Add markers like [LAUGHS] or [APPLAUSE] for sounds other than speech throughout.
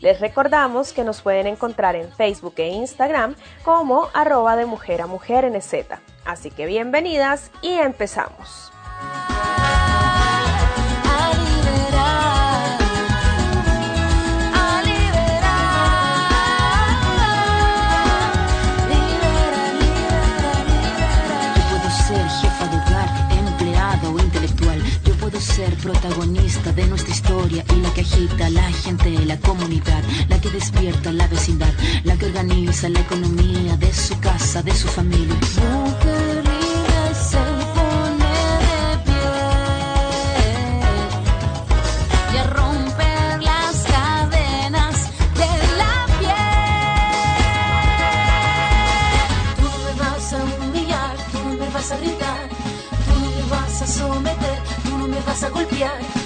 Les recordamos que nos pueden encontrar en Facebook e Instagram como arroba de mujer a mujer NZ. Así que bienvenidas y empezamos. Y la que agita la gente, la comunidad, la que despierta la vecindad, la que organiza la economía de su casa, de su familia. Mujer libre se pone de pie y a romper las cadenas de la piel. Tú no me vas a humillar, tú no me vas a gritar, tú no me vas a someter me vas a golpear, tú no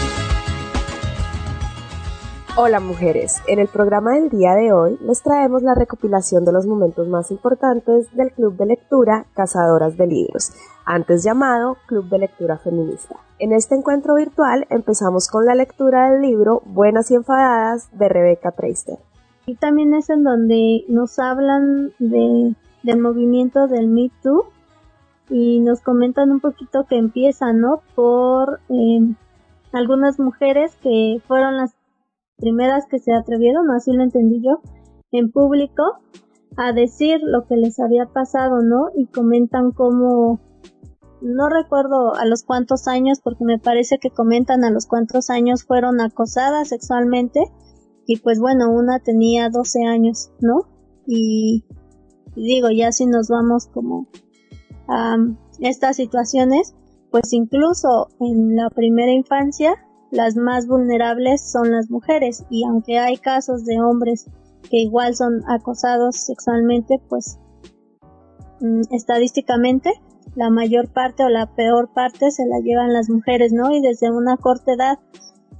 Hola mujeres, en el programa del día de hoy les traemos la recopilación de los momentos más importantes del Club de Lectura Cazadoras de Libros, antes llamado Club de Lectura Feminista. En este encuentro virtual empezamos con la lectura del libro Buenas y Enfadadas de Rebecca Treister. Y también es en donde nos hablan de, del movimiento del Me Too y nos comentan un poquito que empieza, ¿no? Por eh, algunas mujeres que fueron las primeras que se atrevieron, así lo entendí yo, en público a decir lo que les había pasado, ¿no? Y comentan cómo, no recuerdo a los cuántos años, porque me parece que comentan a los cuántos años fueron acosadas sexualmente, y pues bueno, una tenía 12 años, ¿no? Y, y digo, ya si nos vamos como a estas situaciones, pues incluso en la primera infancia, las más vulnerables son las mujeres y aunque hay casos de hombres que igual son acosados sexualmente, pues mm, estadísticamente la mayor parte o la peor parte se la llevan las mujeres, ¿no? Y desde una corta edad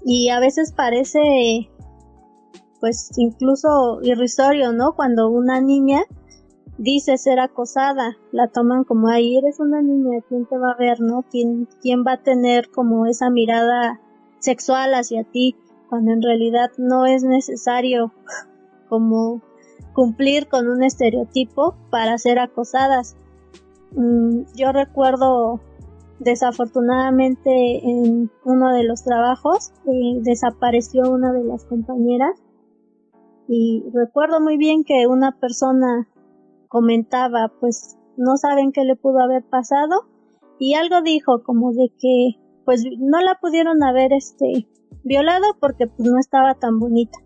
y a veces parece pues incluso irrisorio, ¿no? Cuando una niña dice ser acosada, la toman como ahí eres una niña, ¿quién te va a ver, no? ¿Quién, quién va a tener como esa mirada sexual hacia ti, cuando en realidad no es necesario como cumplir con un estereotipo para ser acosadas. Mm, yo recuerdo desafortunadamente en uno de los trabajos eh, desapareció una de las compañeras y recuerdo muy bien que una persona comentaba pues no saben qué le pudo haber pasado y algo dijo como de que pues no la pudieron haber este violado porque pues no estaba tan bonita.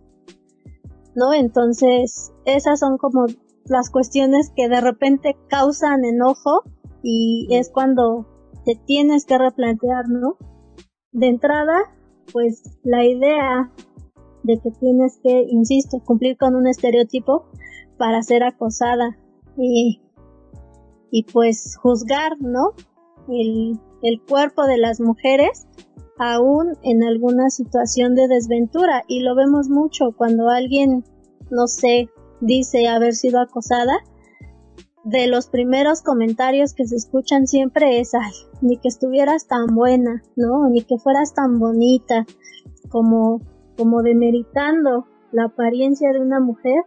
¿No? Entonces, esas son como las cuestiones que de repente causan enojo y es cuando te tienes que replantear, ¿no? De entrada, pues la idea de que tienes que, insisto, cumplir con un estereotipo para ser acosada y, y pues juzgar, ¿no? El, cuerpo de las mujeres aún en alguna situación de desventura y lo vemos mucho cuando alguien, no sé, dice haber sido acosada, de los primeros comentarios que se escuchan siempre es, ay, ni que estuvieras tan buena, ¿no? Ni que fueras tan bonita, como, como demeritando la apariencia de una mujer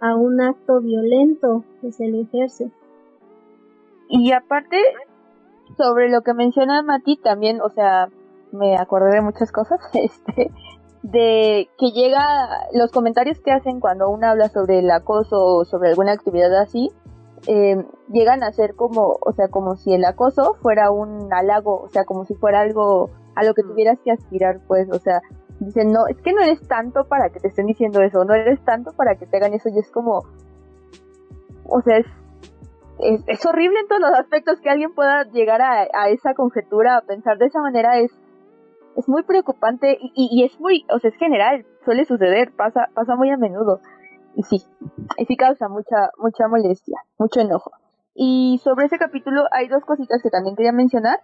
a un acto violento que se le ejerce. Y aparte, sobre lo que menciona Mati, también, o sea, me acordé de muchas cosas, [LAUGHS] este, de que llega, los comentarios que hacen cuando uno habla sobre el acoso o sobre alguna actividad así, eh, llegan a ser como, o sea, como si el acoso fuera un halago, o sea, como si fuera algo a lo que tuvieras que aspirar, pues, o sea, dicen, no, es que no eres tanto para que te estén diciendo eso, no eres tanto para que te hagan eso, y es como, o sea, es, es, horrible en todos los aspectos que alguien pueda llegar a, a, esa conjetura, a pensar de esa manera, es, es muy preocupante y, y, es muy, o sea, es general, suele suceder, pasa, pasa muy a menudo y sí, y sí causa mucha, mucha molestia, mucho enojo. Y sobre ese capítulo hay dos cositas que también quería mencionar.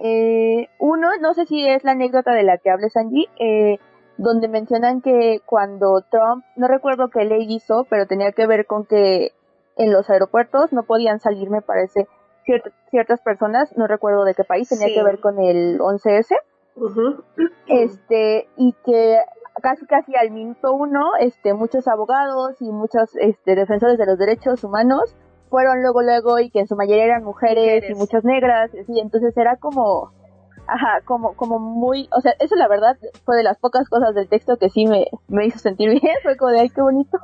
Eh, uno, no sé si es la anécdota de la que hables Angie, eh, donde mencionan que cuando Trump, no recuerdo qué ley hizo, pero tenía que ver con que en los aeropuertos no podían salir, me parece, ciertas personas, no recuerdo de qué país, tenía que ver con el 11S. Este, y que casi casi al minuto uno, este, muchos abogados y muchos este, defensores de los derechos humanos fueron luego luego y que en su mayoría eran mujeres, y muchas negras, y entonces era como, ajá, como, como muy, o sea, eso la verdad fue de las pocas cosas del texto que sí me, me hizo sentir [LAUGHS] bien, fue como de ay qué bonito,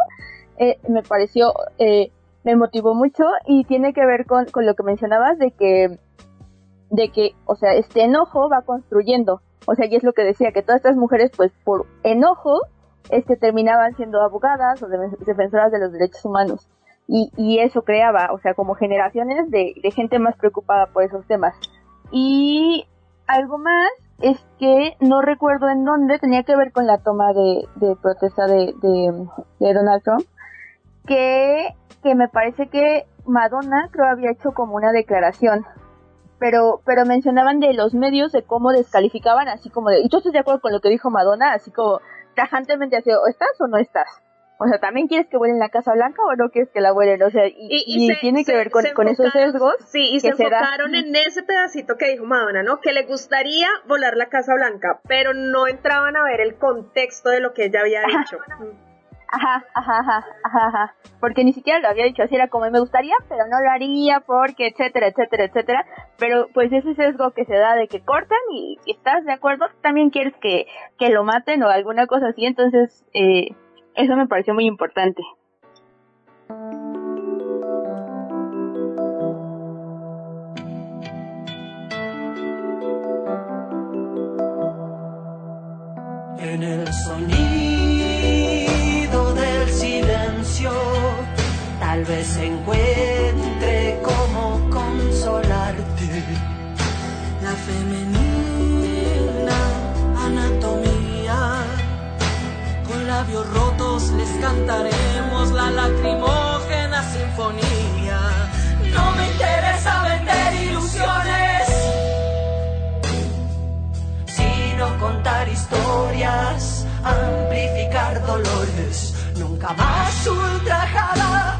eh, me pareció, eh, me motivó mucho y tiene que ver con, con lo que mencionabas de que, de que, o sea, este enojo va construyendo, o sea, y es lo que decía, que todas estas mujeres, pues por enojo, este, terminaban siendo abogadas o defensoras de los derechos humanos. Y, y eso creaba, o sea, como generaciones de, de, gente más preocupada por esos temas. Y algo más es que no recuerdo en dónde tenía que ver con la toma de, de protesta de, de, de, Donald Trump, que, que me parece que Madonna creo había hecho como una declaración pero, pero mencionaban de los medios de cómo descalificaban, así como de, y tú estás de acuerdo con lo que dijo Madonna, así como tajantemente así, o estás o no estás. O sea, ¿también quieres que vuelen la Casa Blanca o no quieres que la vuelen? O sea, y, tiene que ver con, con esos sesgos. Sí, y se enfocaron en ese pedacito que dijo Madonna, ¿no? Que le gustaría volar la Casa Blanca, pero no entraban a ver el contexto de lo que ella había dicho. Ajá, ajá, ajá, ajá, Porque ni siquiera lo había dicho así, era como me gustaría, pero no lo haría porque, etcétera, etcétera, etcétera. Pero pues ese sesgo que se da de que cortan y, estás de acuerdo, también quieres que, que lo maten o alguna cosa así. Entonces, eh, eso me pareció muy importante. En el sonido vez encuentre cómo consolarte. La femenina anatomía, con labios rotos les cantaremos la lacrimógena sinfonía. No me interesa vender ilusiones, sino contar historias, amplificar dolores nunca más ultrajada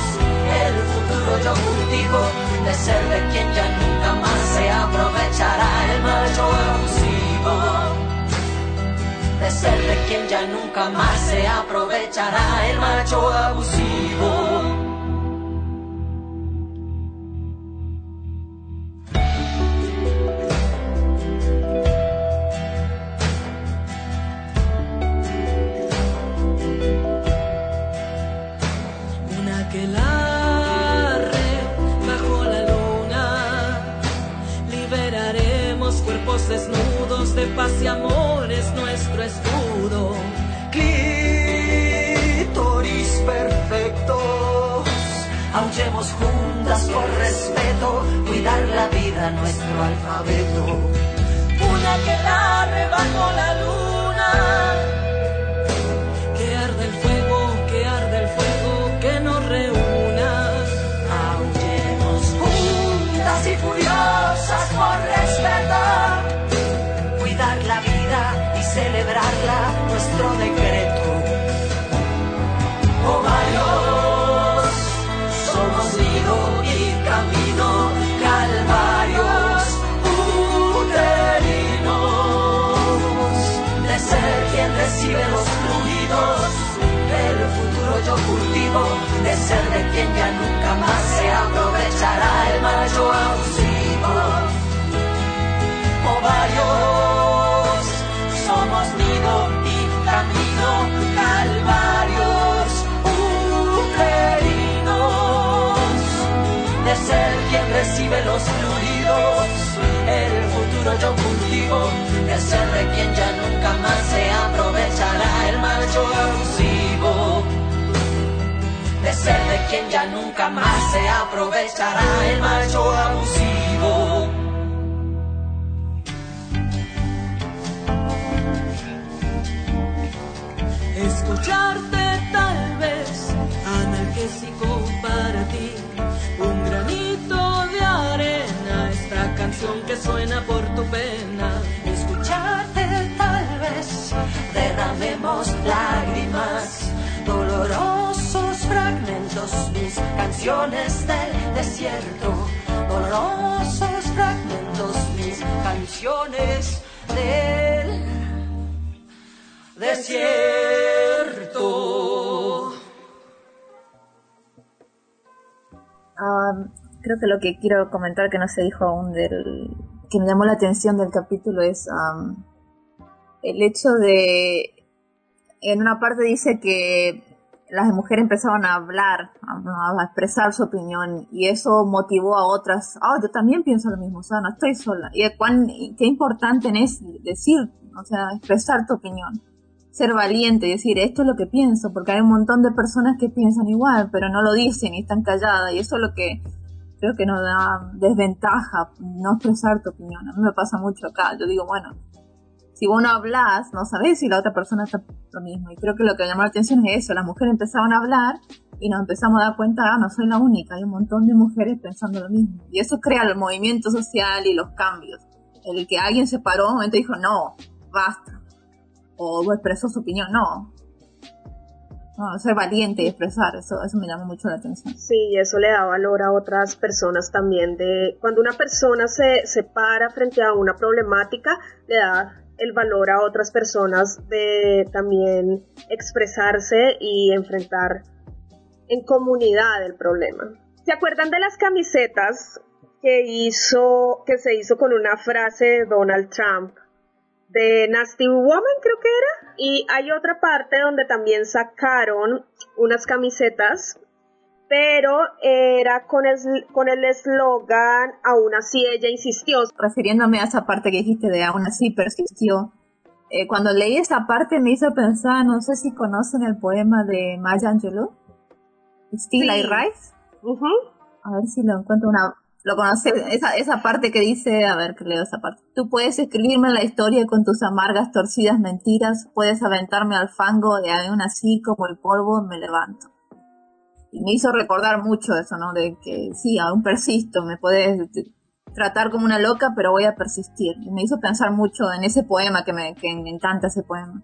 yo cultivo de ser de quien ya nunca más se aprovechará el macho abusivo. De ser de quien ya nunca más se aprovechará el macho abusivo. Nuestro yo cultivo, de ser de quien ya nunca más se aprovechará el macho abusivo. De ser de quien ya nunca más se aprovechará el macho abusivo. escucharte tal vez analgésico que suena por tu pena escucharte tal vez derramemos lágrimas dolorosos fragmentos mis canciones del desierto dolorosos fragmentos mis canciones del desierto. Creo que lo que quiero comentar que no se dijo aún del que me llamó la atención del capítulo es el hecho de en una parte dice que las mujeres empezaban a hablar, a, expresar su opinión y eso motivó a otras, oh, yo también pienso lo mismo, o sea, no estoy sola. Y cuán, qué importante es decir, o sea, expresar tu opinión ser valiente y decir esto es lo que pienso, porque hay un montón de personas que piensan igual, pero no lo dicen y están calladas, y eso es lo que creo que nos da desventaja, no expresar tu opinión. A mí me pasa mucho acá, yo digo, bueno, si vos no hablas, no sabés si la otra persona está lo mismo, y creo que lo que llamó la atención es eso, las mujeres empezaban a hablar y nos empezamos a dar cuenta, ah, no soy la única, hay un montón de mujeres pensando lo mismo, y eso crea el movimiento social y los cambios. El que alguien se paró un momento y dijo, no, basta, o expresó su opinión, no. Ser valiente y expresar, eso, eso me llama mucho la atención. Sí, eso le da valor a otras personas también. De cuando una persona se, se para frente a una problemática, le da el valor a otras personas de también expresarse y enfrentar en comunidad el problema. ¿Se acuerdan de las camisetas que hizo que se hizo con una frase de Donald Trump de Nasty Woman, creo que era. Y hay otra parte donde también sacaron unas camisetas, pero era con el con el eslogan Aún así ella insistió. Refiriéndome a esa parte que dijiste de Aún así persistió. Eh, cuando leí esa parte me hizo pensar, no sé si conocen el poema de Maya Angelou, Still I Rise. A ver si lo encuentro una, lo conoces, esa, esa parte que dice, a ver, que leo esa parte. Tú puedes escribirme la historia con tus amargas, torcidas mentiras, puedes aventarme al fango y aún así como el polvo me levanto. Y me hizo recordar mucho eso, ¿no? De que sí, aún persisto, me puedes tratar como una loca, pero voy a persistir. Y me hizo pensar mucho en ese poema que me, que me encanta ese poema.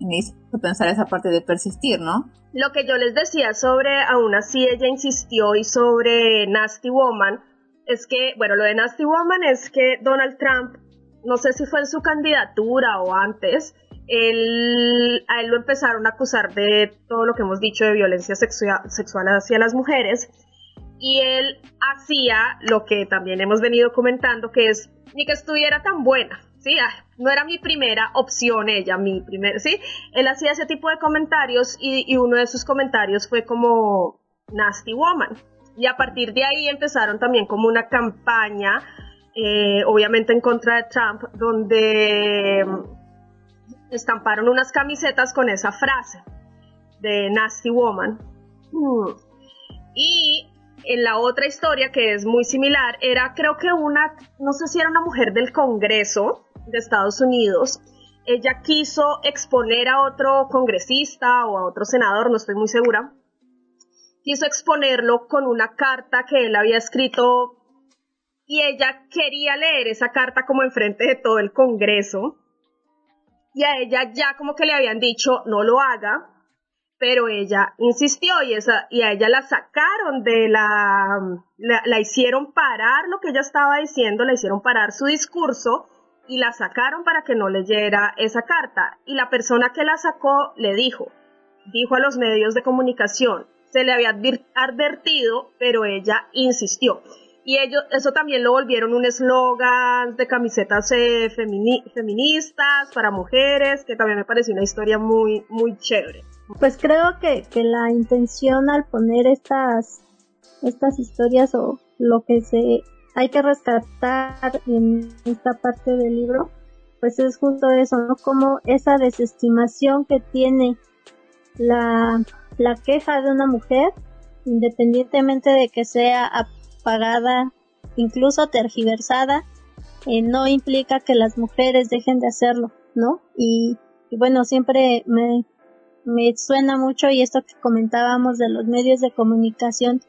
Me hizo pensar esa parte de persistir, ¿no? Lo que yo les decía sobre, aún así ella insistió y sobre Nasty Woman, es que, bueno, lo de Nasty Woman es que Donald Trump, no sé si fue en su candidatura o antes, él, a él lo empezaron a acusar de todo lo que hemos dicho de violencia sexual, hacia las mujeres. Y él hacía lo que también hemos venido comentando, que es ni que estuviera tan buena. No era mi primera opción ella, mi primer, sí. Él hacía ese tipo de comentarios y, uno de sus comentarios fue como Nasty Woman. Y a partir de ahí empezaron también como una campaña, eh, obviamente en contra de Trump, donde estamparon unas camisetas con esa frase de Nasty Woman. Mm. Y en la otra historia que es muy similar, era creo que una, no sé si era una mujer del Congreso de Estados Unidos, ella quiso exponer a otro congresista o a otro senador, no estoy muy segura, quiso exponerlo con una carta que él había escrito y ella quería leer esa carta como enfrente de todo el Congreso. Y a ella ya como que le habían dicho no lo haga, pero ella insistió y, esa, y a ella la sacaron de la, la, la, hicieron parar lo que ella estaba diciendo, la hicieron parar su discurso y la sacaron para que no leyera esa carta. Y la persona que la sacó le dijo, dijo a los medios de comunicación, se le había advertido, pero ella insistió y ellos eso también lo volvieron un eslogan de camisetas eh, feministas para mujeres, que también me pareció una historia muy, muy chévere. Pues creo que, que la intención al poner estas, estas historias o lo que se hay que rescatar en esta parte del libro, pues es justo eso, ¿no? Como esa desestimación que tiene la, la queja de una mujer, independientemente de que sea pagada, incluso tergiversada, eh, no implica que las mujeres dejen de hacerlo, ¿no? Y, bueno, siempre me, me suena mucho y esto que comentábamos de los medios de comunicación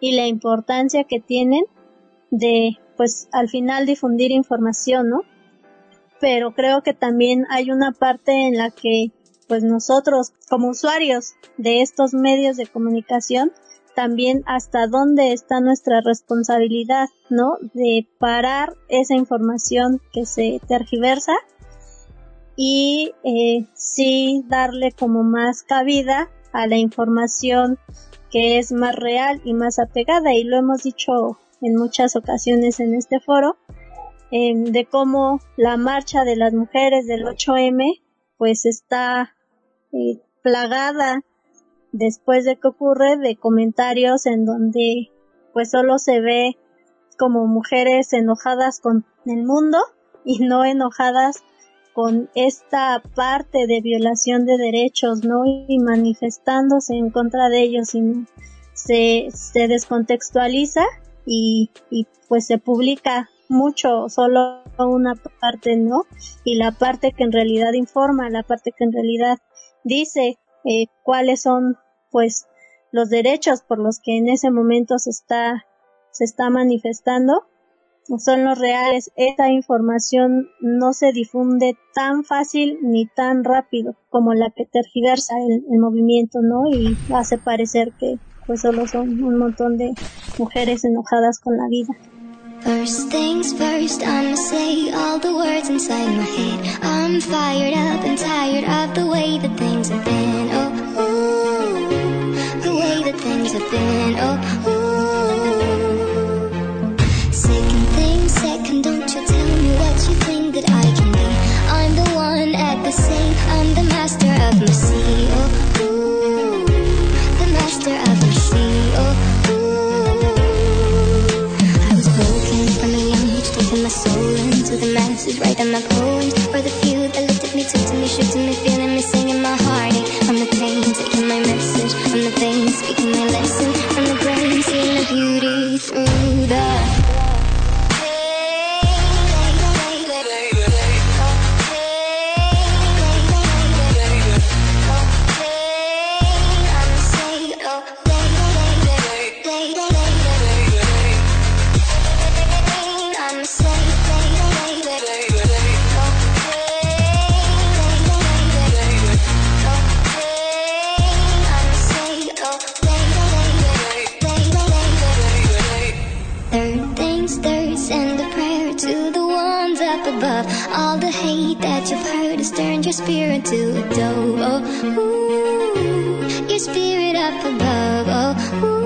y la importancia que tienen de, pues, al final difundir información, ¿no? Pero creo que también hay una parte en la que, pues, nosotros, como usuarios de estos medios de comunicación, también hasta dónde está nuestra responsabilidad, ¿no? De parar esa información que se tergiversa y eh, sí darle como más cabida a la información que es más real y más apegada y lo hemos dicho en muchas ocasiones en este foro em, de cómo la marcha de las mujeres del 8M pues está eh, plagada después de que ocurre de comentarios en donde pues solo se ve como mujeres enojadas con el mundo y no enojadas con esta parte de violación de derechos, ¿no? Y manifestándose en contra de ellos, sino se, se descontextualiza y, y pues se publica mucho, solo una parte, ¿no? Y la parte que en realidad informa, la parte que en realidad dice eh, cuáles son pues los derechos por los que en ese momento se está se está manifestando son los reales. Esta información no se difunde tan fácil ni tan rápido como la que tergiversa el, el movimiento, ¿no? Y hace parecer que pues solo son un montón de mujeres enojadas con la vida. First things first, I'ma say all the words inside my head. I'm fired up and tired of the way that things have been. Oh, ooh, the way that things have been. Oh, ooh. Your spirit to a dove. Oh, ooh, your spirit up above. Oh, ooh.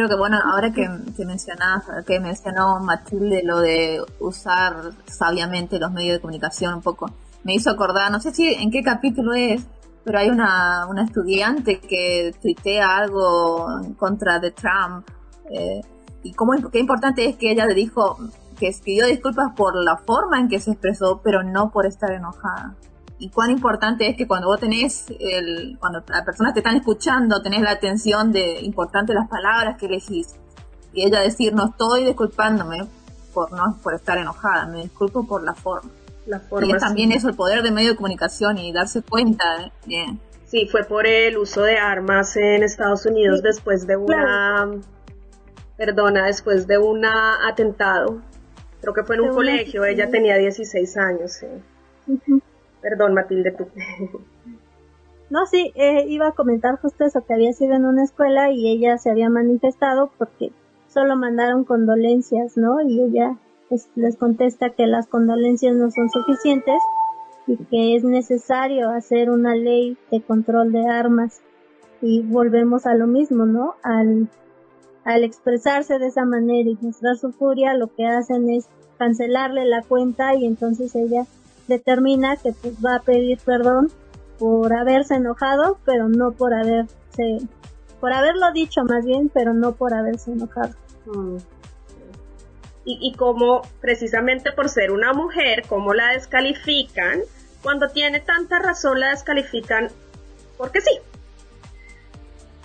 Creo que, bueno, ahora que, que que mencionó Matilde lo de usar sabiamente los medios de comunicación un poco, me hizo acordar, no sé si en qué capítulo es, pero hay una, una estudiante que tuitea algo en contra de Trump. Eh, y cómo, qué importante es que ella le dijo que pidió disculpas por la forma en que se expresó, pero no por estar enojada y cuán importante es que cuando vos tenés, el, cuando las personas te están escuchando, tenés la atención de importante las palabras que elegís. Y ella decir, no estoy disculpándome por no por estar enojada, me disculpo por la forma. La forma y es también eso, el poder de medio de comunicación y darse cuenta. Bien. Sí, fue por el uso de armas en Estados Unidos después de una, perdona, después de un atentado. Creo que fue en un colegio, ella tenía 16 años. Sí. Perdón, Matilde, tú. [LAUGHS] No, sí, eh, iba a comentar justo eso, que había sido en una escuela y ella se había manifestado porque solo mandaron condolencias, ¿no? Y ella pues, les contesta que las condolencias no son suficientes y que es necesario hacer una ley de control de armas. Y volvemos a lo mismo, ¿no? Al, al expresarse de esa manera y mostrar su furia, lo que hacen es cancelarle la cuenta y entonces ella determina que pues va a pedir perdón por haberse enojado, pero no por haberse, por haberlo dicho más bien, pero no por haberse enojado. Mm. Y, y como precisamente por ser una mujer, como la descalifican, cuando tiene tanta razón la descalifican porque sí.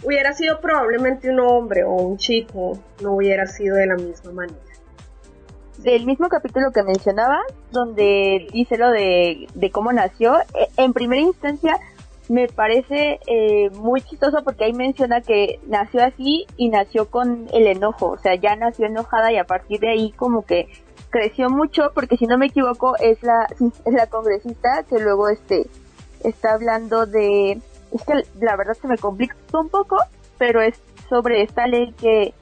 Hubiera sido probablemente un hombre o un chico, no hubiera sido de la misma manera del mismo capítulo que mencionaba, donde dice lo de, cómo nació, e, en primera instancia me parece eh, muy chistoso porque ahí menciona que nació así y nació con el enojo, o sea, ya nació enojada y a partir de ahí como que creció mucho porque si no me equivoco es la, es la congresista que luego este está hablando de, es que la verdad se me complica un poco, pero es sobre esta ley que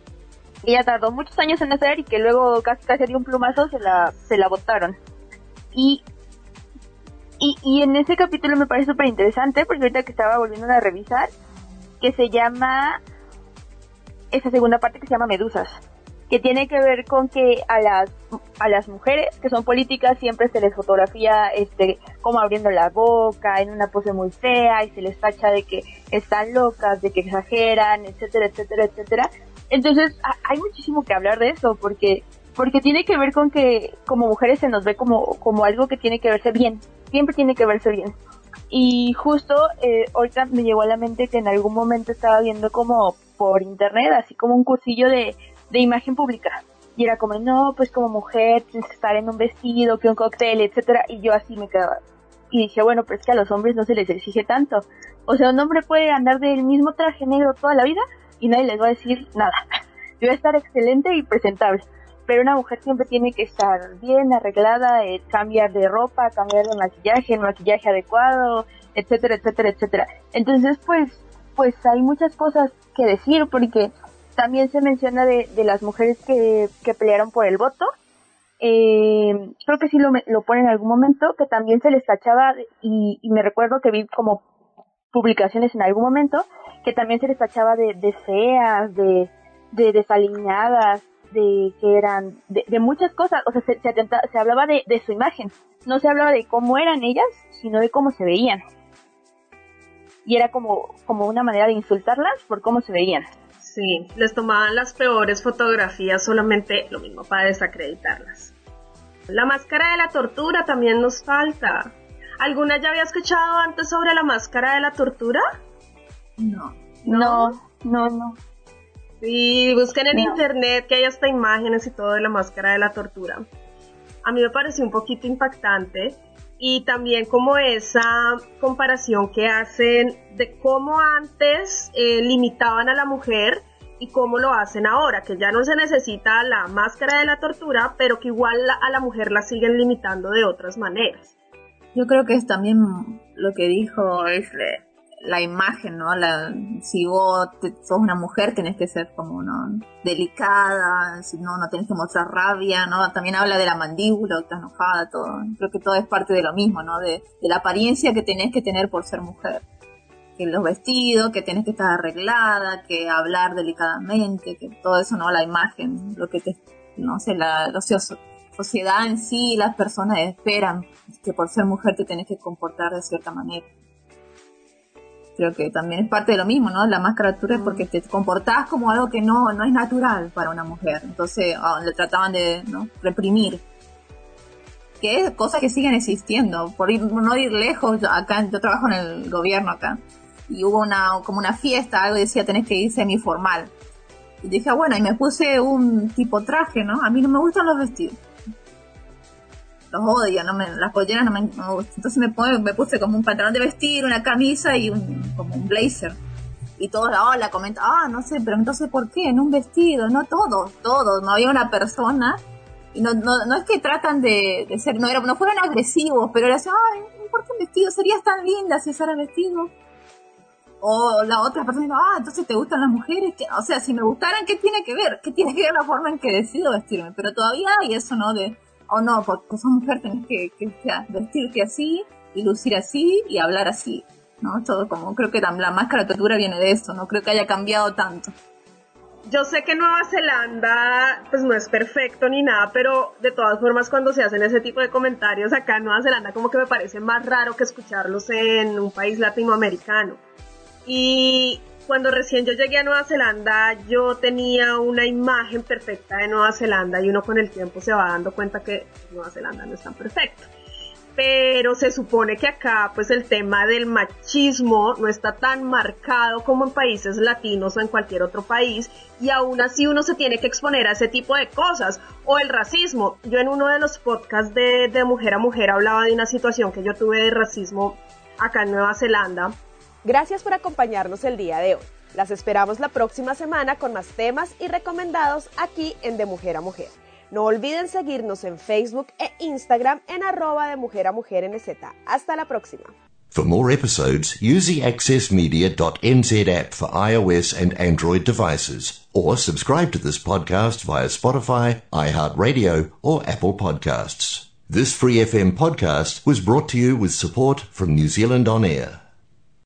ella tardó muchos años en nacer y que luego casi casi de un plumazo se la, se la botaron. Y, y, y en ese capítulo me parece súper interesante porque ahorita que estaba volviendo a revisar, que se llama, esa segunda parte que se llama Medusas, que tiene que ver con que a las, a las mujeres que son políticas siempre se les fotografía este, como abriendo la boca, en una pose muy fea y se les tacha de que están locas, de que exageran, etcétera, etcétera, etcétera entonces, hay muchísimo que hablar de eso, porque porque tiene que ver con que como mujeres se nos ve como, como algo que tiene que verse bien, siempre tiene que verse bien. Y justo eh, ahorita me llegó a la mente que en algún momento estaba viendo como por internet, así como un cursillo de, de imagen pública. Y era como, no, pues como mujer tienes que estar en un vestido, que un cóctel, etcétera Y yo así me quedaba. Y dije, bueno, pero es que a los hombres no se les exige tanto. O sea, un hombre puede andar del mismo traje negro toda la vida y nadie les va a decir nada. [LAUGHS] Yo voy a estar excelente y presentable. Pero una mujer siempre tiene que estar bien arreglada, eh, cambiar de ropa, cambiar de maquillaje, el maquillaje adecuado, etcétera, etcétera, etcétera. Entonces, pues, pues hay muchas cosas que decir porque también se menciona de, de las mujeres que, que pelearon por el voto. eh, creo que sí lo, lo pone en algún momento, que también se les tachaba, y me recuerdo que vi como publicaciones en algún momento, que también se les tachaba de, feas, de, de desalineadas, de que eran, de, muchas cosas, o sea, se, se, atenta, se hablaba de, de su imagen, no se hablaba de cómo eran ellas, sino de cómo se veían. Y era como, como una manera de insultarlas por cómo se veían. Sí, les tomaban las peores fotografías solamente lo mismo para desacreditarlas. La máscara de la tortura también nos falta. ¿Alguna ya había escuchado antes sobre la máscara de la tortura? No. No, no, no. Sí, busquen en No. internet que hay hasta imágenes y todo de la máscara de la tortura. A mí me pareció un poquito impactante y también como esa comparación que hacen de cómo antes eh, limitaban a la mujer y cómo lo hacen ahora, que ya no se necesita la máscara de la tortura, pero que igual a la mujer la siguen limitando de otras maneras. Yo creo que es también lo que dijo es eh, la imagen, ¿no? La, si vos te- sos una mujer tenés que ser como ¿no? delicada, si no, no tenés que mostrar rabia, ¿no? También habla de la mandíbula, estás enojada, todo. Creo que todo es parte de lo mismo, ¿no? De, de la apariencia que tenés que tener por ser mujer. Que los vestidos, que tenés que estar arreglada, que hablar delicadamente, que todo eso, ¿no? La imagen, lo que te, no sé, la, socio- sociedad en sí, las personas esperan que por ser mujer te tenés que comportar de cierta manera. Creo que también es parte de lo mismo, ¿no? La tortura es porque te comportás como algo que no, no es natural para una mujer. Entonces le trataban de ¿no? reprimir. Que es cosas que siguen existiendo. Por ir, no ir lejos, yo acá yo trabajo en el gobierno acá. Y hubo una, como una fiesta, algo decía tenés que ir semiformal. Y dije, ah, bueno, y me puse un tipo traje, ¿no? A mí no me gustan los vestidos los odio, no me, las polleras no me, gustan. Entonces me, me puse como un pantalón de vestir, una camisa y un, como un blazer. Y todos la comentan, ah, no sé, pero entonces ¿por qué? En un vestido, no todos, todos, no había una persona. Y no, no, no es que tratan de, ser, no, era, no fueron agresivos, pero era así, ay, no importa el vestido, serías tan linda si usara vestido. O la otra persona dijo, ah, entonces te gustan las mujeres. que O sea, si me gustaran, ¿qué tiene que ver? ¿Qué tiene que ver la forma en que decido vestirme? Pero todavía hay eso, ¿no? De, o no, porque sos mujer tenés que, que vestirte así y lucir así y hablar así, ¿no? Todo como, creo que la, máscara tortura viene de eso, no creo que haya cambiado tanto. Yo sé que Nueva Zelanda pues no es perfecto ni nada, pero de todas formas cuando se hacen ese tipo de comentarios acá en Nueva Zelanda como que me parece más raro que escucharlos en un país latinoamericano. Y cuando recién yo llegué a Nueva Zelanda yo tenía una imagen perfecta de Nueva Zelanda y uno con el tiempo se va dando cuenta que Nueva Zelanda no es tan perfecto. Pero se supone que acá pues el tema del machismo no está tan marcado como en países latinos o en cualquier otro país y aún así uno se tiene que exponer a ese tipo de cosas o el racismo. Yo en uno de los podcasts de, de Mujer a Mujer hablaba de una situación que yo tuve de racismo acá en Nueva Zelanda Gracias por acompañarnos el día de hoy. Las esperamos la próxima semana con más temas y recomendados aquí en De Mujer a Mujer. No olviden seguirnos en Facebook e Instagram en arroba de Mujer a Mujer NZ. Hasta la próxima. For more episodes, use the accessmedia.nz app for iOS and Android devices, or subscribe to this podcast via Spotify, iHeartRadio, or Apple Podcasts. This Free FM podcast was brought to you with support from New Zealand On Air.